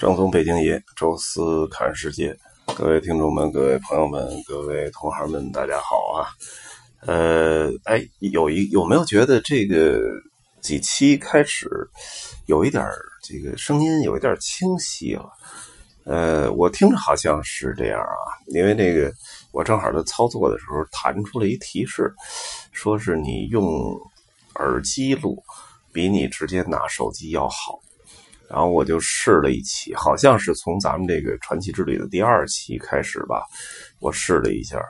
正宗北京爷，周四看世界。各位听众们，各位朋友们，各位同行们，大家好啊！呃，哎，有一有没有觉得这个几期开始有一点这个声音有一点清晰了？呃，我听着好像是这样啊，因为那个我正好在操作的时候弹出了一提示，说是你用耳机录比你直接拿手机要好。然后我就试了一期，好像是从咱们这个传奇之旅的第二期开始吧，我试了一下，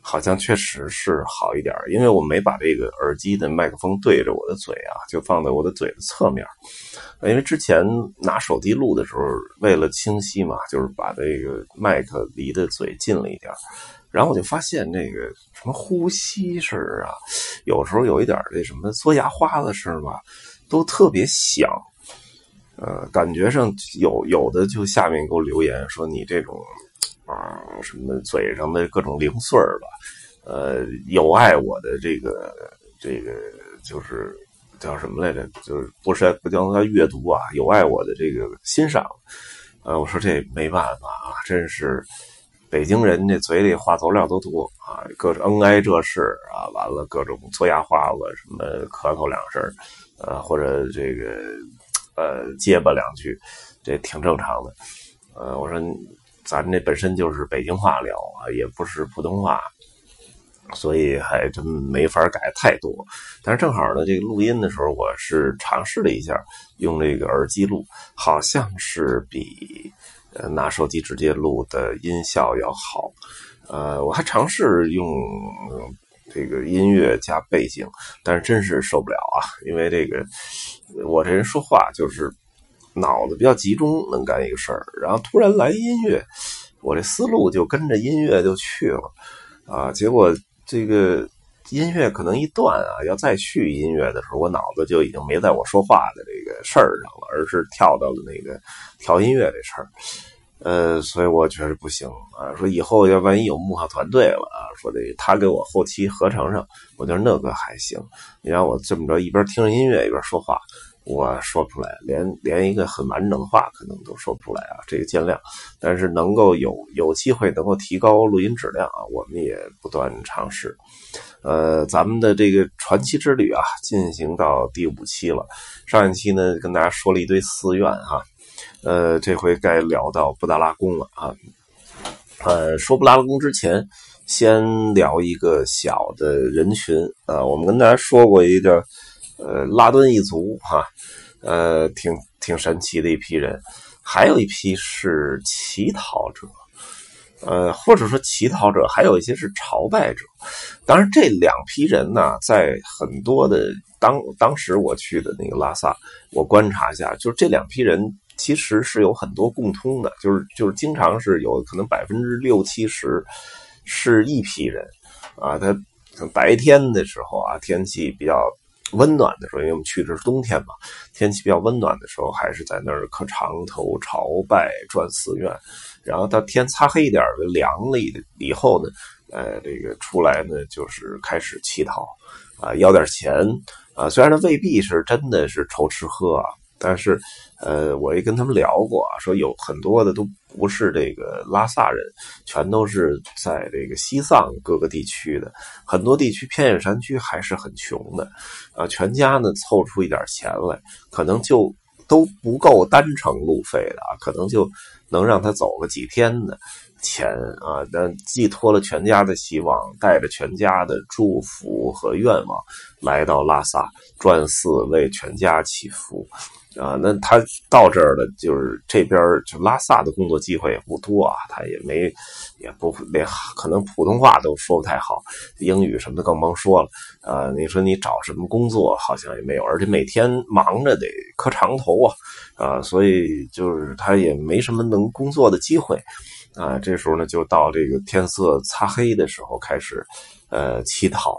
好像确实是好一点，因为我没把这个耳机的麦克风对着我的嘴啊，就放在我的嘴的侧面，因为之前拿手机录的时候，为了清晰嘛，就是把这个麦克离的嘴近了一点，然后我就发现这个什么呼吸声啊，有时候有一点这什么嘬牙花的声吧，都特别响。呃，感觉上有有的就下面给我留言说你这种啊什么嘴上的各种零碎儿吧，呃，有碍我的这个这个就是叫什么来着？就是不是不叫他阅读啊，有碍我的这个欣赏。呃，我说这没办法啊，真是北京人这嘴里话头料都多啊，各种恩爱这事啊，完了各种嘬牙花子，什么咳嗽两声，呃，或者这个。呃，结巴两句，这挺正常的。呃，我说咱这本身就是北京话聊啊，也不是普通话，所以还真没法改太多。但是正好呢，这个录音的时候，我是尝试了一下用这个耳机录，好像是比呃拿手机直接录的音效要好。呃，我还尝试用。这个音乐加背景，但是真是受不了啊！因为这个我这人说话就是脑子比较集中，能干一个事儿，然后突然来音乐，我这思路就跟着音乐就去了啊！结果这个音乐可能一断啊，要再续音乐的时候，我脑子就已经没在我说话的这个事儿上了，而是跳到了那个调音乐这事儿。呃，所以我觉得不行啊。说以后要万一有幕后团队了啊，说得他给我后期合成上，我觉得那个还行。你让我这么着一边听着音乐一边说话，我说不出来，连连一个很完整的话可能都说不出来啊。这个见谅。但是能够有有机会能够提高录音质量啊，我们也不断尝试。呃，咱们的这个传奇之旅啊，进行到第五期了。上一期呢，跟大家说了一堆寺院哈。呃，这回该聊到布达拉宫了啊。呃，说布达拉宫之前，先聊一个小的人群啊。我们跟大家说过一个呃拉敦一族哈，呃，挺挺神奇的一批人。还有一批是乞讨者，呃，或者说乞讨者，还有一些是朝拜者。当然，这两批人呢，在很多的当当时我去的那个拉萨，我观察一下，就是这两批人。其实是有很多共通的，就是就是经常是有可能百分之六七十是一批人啊。他白天的时候啊，天气比较温暖的时候，因为我们去的是冬天嘛，天气比较温暖的时候，还是在那儿磕长头朝拜转寺院。然后到天擦黑一点凉了以后呢，呃，这个出来呢就是开始乞讨啊，要点钱啊。虽然他未必是真的是愁吃喝啊。但是，呃，我也跟他们聊过啊，说有很多的都不是这个拉萨人，全都是在这个西藏各个地区的，很多地区偏远山区还是很穷的，啊，全家呢凑出一点钱来，可能就都不够单程路费的啊，可能就能让他走个几天的钱啊，但寄托了全家的希望，带着全家的祝福和愿望来到拉萨转寺为全家祈福。啊，那他到这儿了，就是这边就拉萨的工作机会也不多啊，他也没，也不连可能普通话都说不太好，英语什么的更甭说了。啊，你说你找什么工作好像也没有，而且每天忙着得磕长头啊，啊，所以就是他也没什么能工作的机会。啊，这时候呢，就到这个天色擦黑的时候开始，呃，乞讨，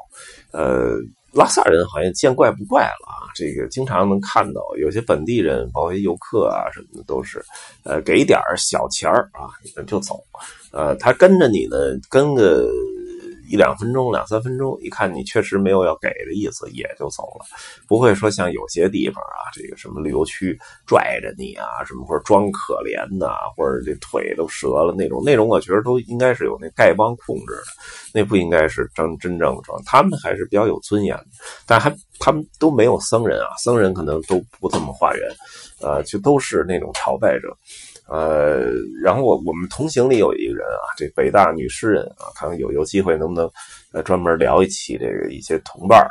呃。拉萨人好像见怪不怪了啊！这个经常能看到有些本地人，包括游客啊什么的，都是，呃，给点小钱儿啊，就走。呃，他跟着你呢，跟个一两分钟、两三分钟，一看你确实没有要给的意思，也就走了，不会说像有些地方啊，这个什么旅游区拽着你啊，什么或者装可怜呐，或者这腿都折了那种，那种我觉得都应该是有那丐帮控制的，那不应该是真真正装，他们还是比较有尊严的，但还他们都没有僧人啊，僧人可能都不这么化缘，呃，就都是那种朝拜者。呃，然后我我们同行里有一个人啊，这北大女诗人啊，看看有有机会能不能呃专门聊一期这个一些同伴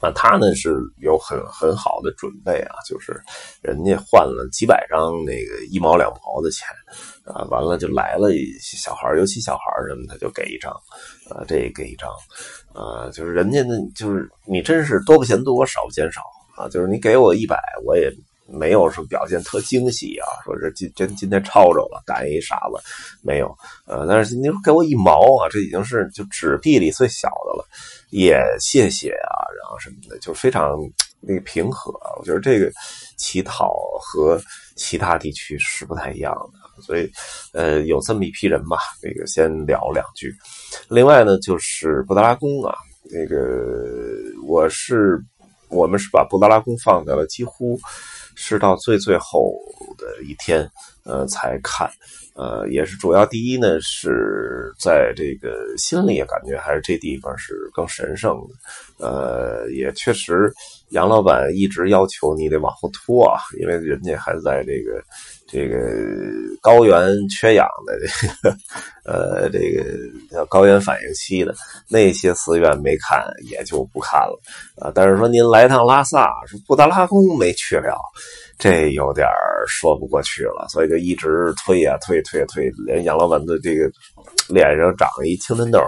啊，他呢是有很很好的准备啊，就是人家换了几百张那个一毛两毛的钱啊，完了就来了一些小孩尤其小孩什么他就给一张，啊，这给一张，啊，就是人家呢就是你真是多不嫌多少不嫌少啊，就是你给我一百我也。没有说表现特惊喜啊，说这今真今天抄着了，赶一傻子，没有，呃，但是你给我一毛啊，这已经是就纸币里最小的了，也谢谢啊，然后什么的，就非常那个平和。我觉得这个乞讨和其他地区是不太一样的，所以呃，有这么一批人吧，这个先聊两句。另外呢，就是布达拉宫啊，那个我是我们是把布达拉宫放在了几乎。是到最最后的一天，呃，才看，呃，也是主要第一呢，是在这个心里感觉还是这地方是更神圣的，呃，也确实杨老板一直要求你得往后拖啊，因为人家还在这个。这个高原缺氧的这个，呃，这个叫高原反应期的那些寺院没看也就不看了啊。但是说您来趟拉萨，说布达拉宫没去了，这有点说不过去了，所以一直推呀推推推，连杨老板的这个脸上长一青春痘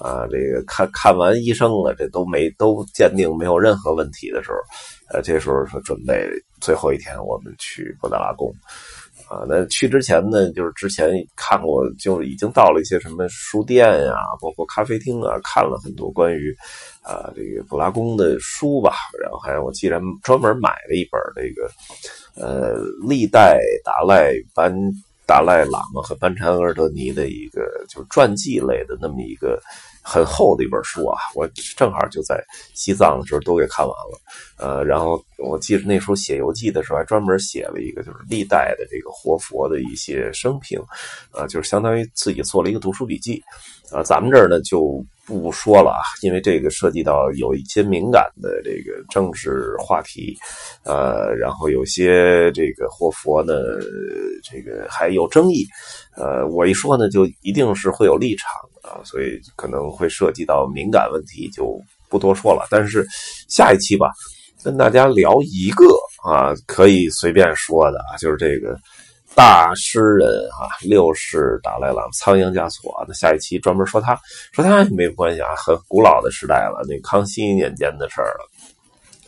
啊，这个看看完医生了，这都没都鉴定没有任何问题的时候，呃，这时候说准备最后一天我们去布达拉宫。啊，那去之前呢，就是之前看过，就已经到了一些什么书店呀，包括咖啡厅啊，看了很多关于啊这个布拉宫的书吧。然后还我既然专门买了一本这个呃历代达赖班达赖喇嘛和班禅额尔德尼的一个就是传记类的那么一个。很厚的一本书啊，我正好就在西藏的时候都给看完了，呃，然后我记得那时候写游记的时候还专门写了一个就是历代的这个活佛的一些生平，呃，就是相当于自己做了一个读书笔记，啊，咱们这儿呢就不说了啊，因为这个涉及到有一些敏感的这个政治话题，呃，然后有些这个活佛呢，这个还有争议，呃，我一说呢就一定是会有立场。啊，所以可能会涉及到敏感问题，就不多说了。但是下一期吧，跟大家聊一个啊，可以随便说的啊，就是这个大诗人啊，六世达赖喇嘛仓央嘉措。那下一期专门说他，说他没有关系啊，很古老的时代了，那康熙年间的事儿了，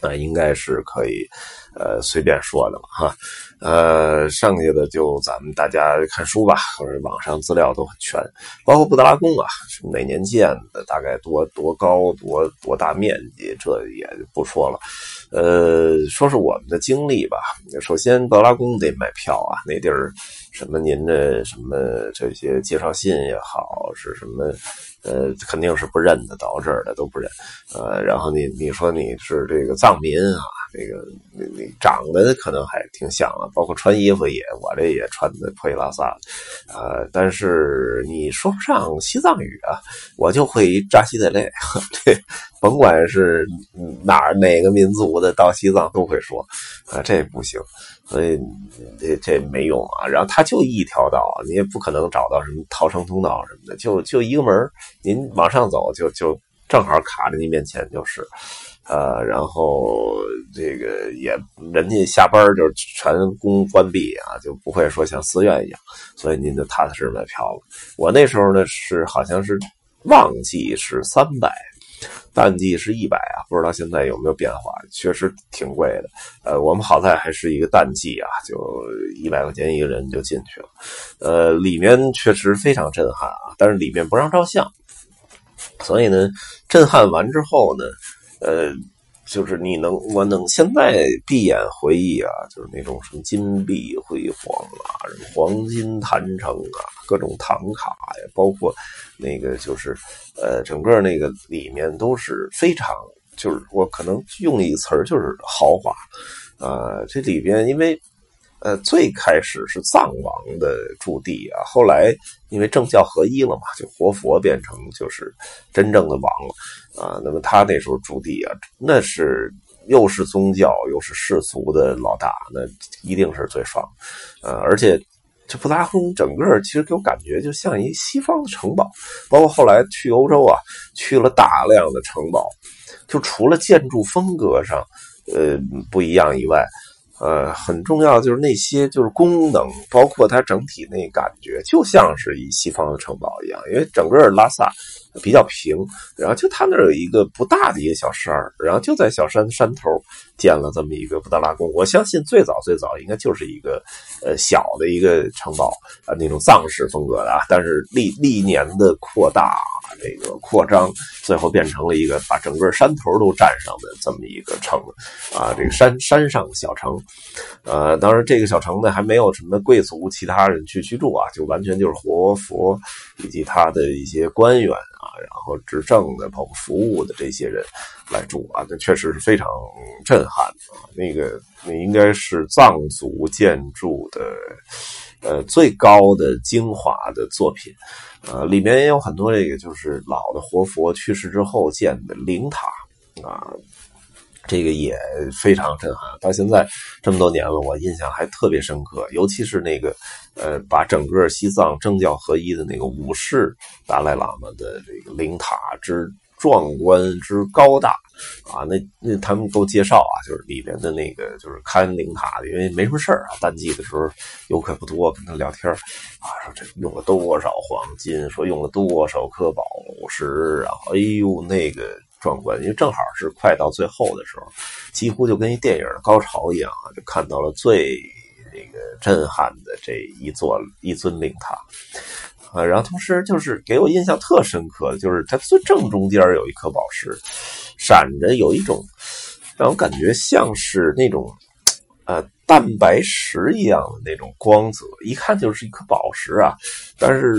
那应该是可以呃随便说的了哈。呃，剩下的就咱们大家看书吧，或者网上资料都很全，包括布达拉宫啊，是哪年建的，大概多多高，多多大面积，这也不说了。呃，说是我们的经历吧。首先，布达拉宫得买票啊，那地儿什么您的什么这些介绍信也好，是什么呃，肯定是不认的，到这儿的都不认。呃，然后你你说你是这个藏民啊。这个长得可能还挺像啊，包括穿衣服也，我这也穿的破衣拉撒的，呃，但是你说不上西藏语啊，我就会扎西德勒，这甭管是哪哪个民族的，到西藏都会说，啊，这不行，所以这这没用啊。然后它就一条道，你也不可能找到什么逃生通道什么的，就就一个门您往上走就就正好卡在您面前就是。呃，然后这个也人家下班就全宫关闭啊，就不会说像寺院一样，所以您就踏踏实实买票了。我那时候呢是好像是旺季是三百，淡季是一百啊，不知道现在有没有变化，确实挺贵的。呃，我们好在还是一个淡季啊，就一百块钱一个人就进去了。呃，里面确实非常震撼啊，但是里面不让照相，所以呢，震撼完之后呢。呃，就是你能我能现在闭眼回忆啊，就是那种什么金碧辉煌啊，黄金坛城啊，各种唐卡呀，包括那个就是呃，整个那个里面都是非常，就是我可能用一词儿就是豪华啊，这里边因为。呃，最开始是藏王的驻地啊，后来因为政教合一了嘛，就活佛变成就是真正的王了啊。那么他那时候驻地啊，那是又是宗教又是世俗的老大，那一定是最爽。呃，而且这布达宫整个其实给我感觉就像一西方的城堡，包括后来去欧洲啊，去了大量的城堡，就除了建筑风格上呃不一样以外。呃，很重要就是那些就是功能，包括它整体那感觉，就像是以西方的城堡一样。因为整个拉萨比较平，然后就他那儿有一个不大的一个小山然后就在小山山头建了这么一个布达拉宫。我相信最早最早应该就是一个呃小的一个城堡啊，那种藏式风格的啊，但是历历年的扩大。这个扩张，最后变成了一个把整个山头都占上的这么一个城，啊，这个山山上小城，呃，当然这个小城呢还没有什么贵族其他人去居住啊，就完全就是活佛以及他的一些官员啊，然后执政的包括服务的这些人来住啊，那确实是非常震撼啊，那个那应该是藏族建筑的。呃，最高的精华的作品，呃，里面也有很多这个就是老的活佛去世之后建的灵塔啊，这个也非常震撼。到现在这么多年了，我印象还特别深刻，尤其是那个呃，把整个西藏政教合一的那个五世达赖喇嘛的这个灵塔之。壮观之高大啊！那那他们都介绍啊，就是里边的那个就是看灵塔的，因为没什么事儿啊。淡季的时候游客不多，跟他聊天啊，说这用了多少黄金，说用了多少颗宝石，然后哎呦那个壮观，因为正好是快到最后的时候，几乎就跟一电影的高潮一样啊，就看到了最那个震撼的这一座一尊灵塔。啊，然后同时就是给我印象特深刻的，就是它最正中间有一颗宝石，闪着有一种让我感觉像是那种呃蛋白石一样的那种光泽，一看就是一颗宝石啊，但是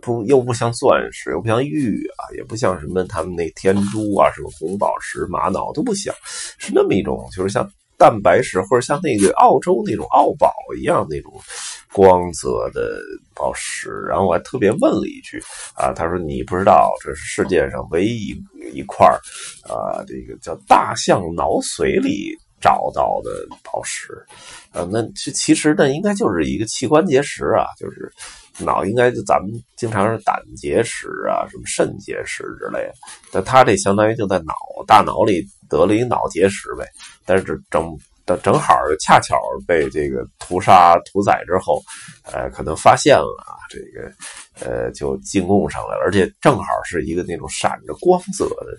不又不像钻石，又不像玉啊，也不像什么他们那天珠啊，什么红宝石、玛瑙都不像，是那么一种，就是像蛋白石或者像那个澳洲那种澳宝一样那种。光泽的宝石，然后我还特别问了一句啊，他说你不知道这是世界上唯一一块啊，这个叫大象脑髓里找到的宝石，啊，那其其实那，应该就是一个器官结石啊，就是脑应该就咱们经常是胆结石啊，什么肾结石之类的，但他这相当于就在脑大脑里得了一脑结石呗，但是整。正好恰巧被这个屠杀屠宰之后，呃，可能发现了，这个呃，就进贡上来了，而且正好是一个那种闪着光泽的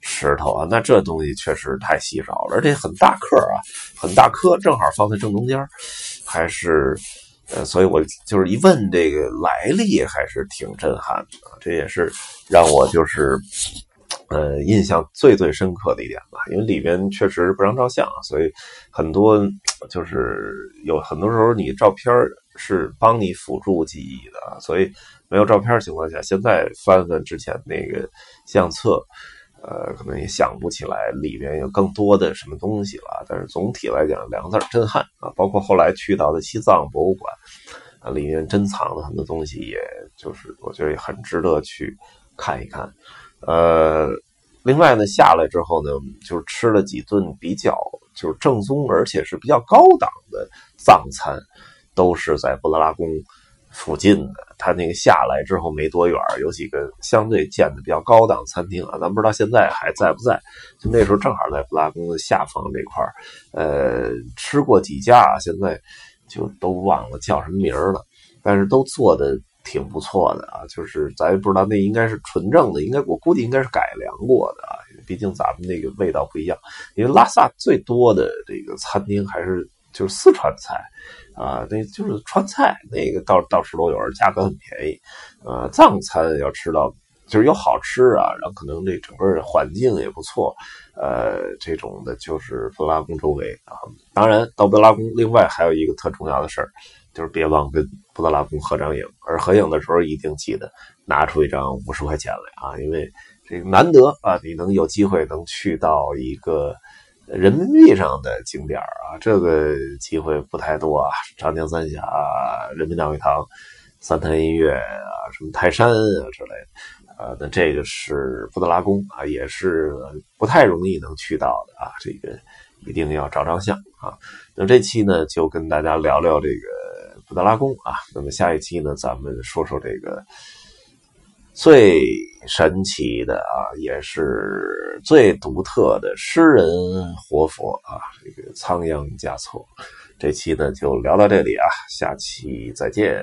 石头啊，那这东西确实太稀少了，而且很大颗啊，很大颗，正好放在正中间，还是呃，所以我就是一问这个来历，还是挺震撼的，这也是让我就是。呃，印象最最深刻的一点吧，因为里边确实不让照相，所以很多就是有很多时候你照片是帮你辅助记忆的，所以没有照片的情况下，现在翻翻之前那个相册，呃，可能也想不起来里面有更多的什么东西了。但是总体来讲，两个字震撼啊！包括后来去到的西藏博物馆啊，里面珍藏的很多东西，也就是我觉得也很值得去看一看。呃，另外呢，下来之后呢，就是吃了几顿比较就是正宗，而且是比较高档的藏餐，都是在布达拉宫附近的。他那个下来之后没多远，有几个相对建的比较高档餐厅啊，咱不知道现在还在不在。就那时候正好在布拉宫的下方这块呃，吃过几家，现在就都忘了叫什么名了，但是都做的。挺不错的啊，就是咱也不知道那应该是纯正的，应该我估计应该是改良过的啊，毕竟咱们那个味道不一样。因为拉萨最多的这个餐厅还是就是四川菜啊，那就是川菜，那个到到处都有，价格很便宜。呃，藏餐要吃到就是有好吃啊，然后可能这整个环境也不错，呃，这种的就是布达拉宫周围啊。当然，到布达拉宫另外还有一个特重要的事儿，就是别忘跟布达拉宫合张影。而合影的时候一定记得拿出一张五十块钱来啊，因为这个难得啊，你能有机会能去到一个人民币上的景点啊，这个机会不太多啊。长江三峡、人民大会堂、三潭印月啊，什么泰山啊之类的。呃，那这个是布达拉宫啊，也是不太容易能去到的啊，这个一定要照张相啊。那这期呢，就跟大家聊聊这个布达拉宫啊。那么下一期呢，咱们说说这个最神奇的啊，也是最独特的诗人活佛啊，这个仓央嘉措。这期呢，就聊到这里啊，下期再见。